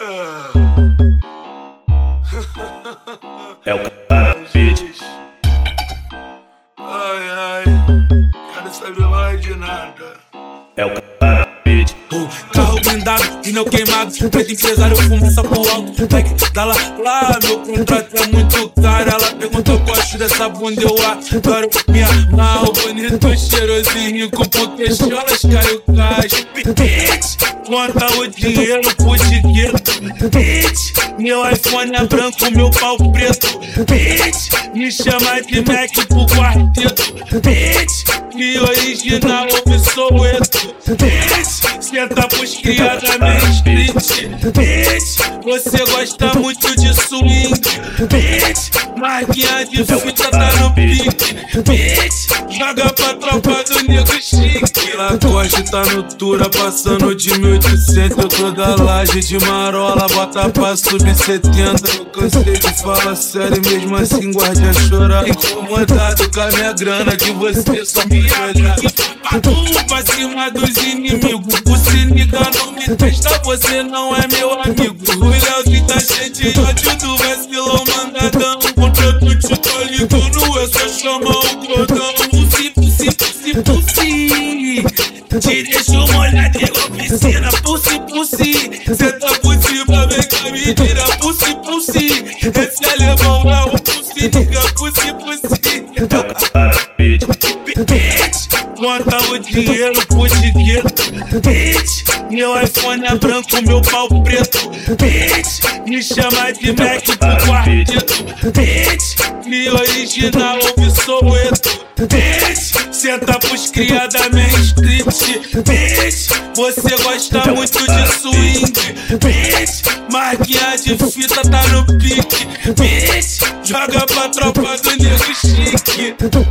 É o cara beat. Ai, ai, quero saber mais de nada. É o cara beat. Carro blindado, pneu queimado, preto empresário, fumaça pro alto. Black dá lá, lá, meu contrato é muito caro. Ela perguntou gosto dessa bunda, eu adoro. Me amarro, bonito, cheirosinho, rico, porque choras caiu caixa. Bitch, conta o dinheiro pro dinheiro. Bitch, meu iPhone é branco, meu pau preto. Bitch, me chama de Mac pro quarteto. Bitch, que original, eu. Bitch, senta pros criada meio street. Bitch, você gosta muito de swing. Bitch, marquinha de fita tá no pique. Bitch, joga pra tropa do nego chique. Lacoste tá no Tura, passando de 1800. Eu tô da laje de marola, bota pra subir 70. Eu cansei de falar sério, mesmo assim guarde a chorar. Incomodado com a minha grana, que você só me olhar. Patum pra cima dos inimigos. O se liga, não me testa, você não é meu amigo. O Léo tá cheio de ódio do vacilão mandadão. Contra tu te tô ligando, é só chamar o cordão. Piscina. Pussy, pussy. Tá pussy pra vem cá, me tira. Pussy, pussy. Esse alemão é o pussy, liga, pussy, pussy. É beat. Bitch, conta o dinheiro pro dinheiro. Bitch, meu iPhone é branco, meu pau preto. Bitch, me chama de Mac pro quarteto. Bitch, me original, ouve sou. Bitch, senta pros criada meio street. Bitch, você gosta muito de swing. Bitch, marquinha de fita tá no pique. Bitch, joga pra tropa do nego chique. Tudo.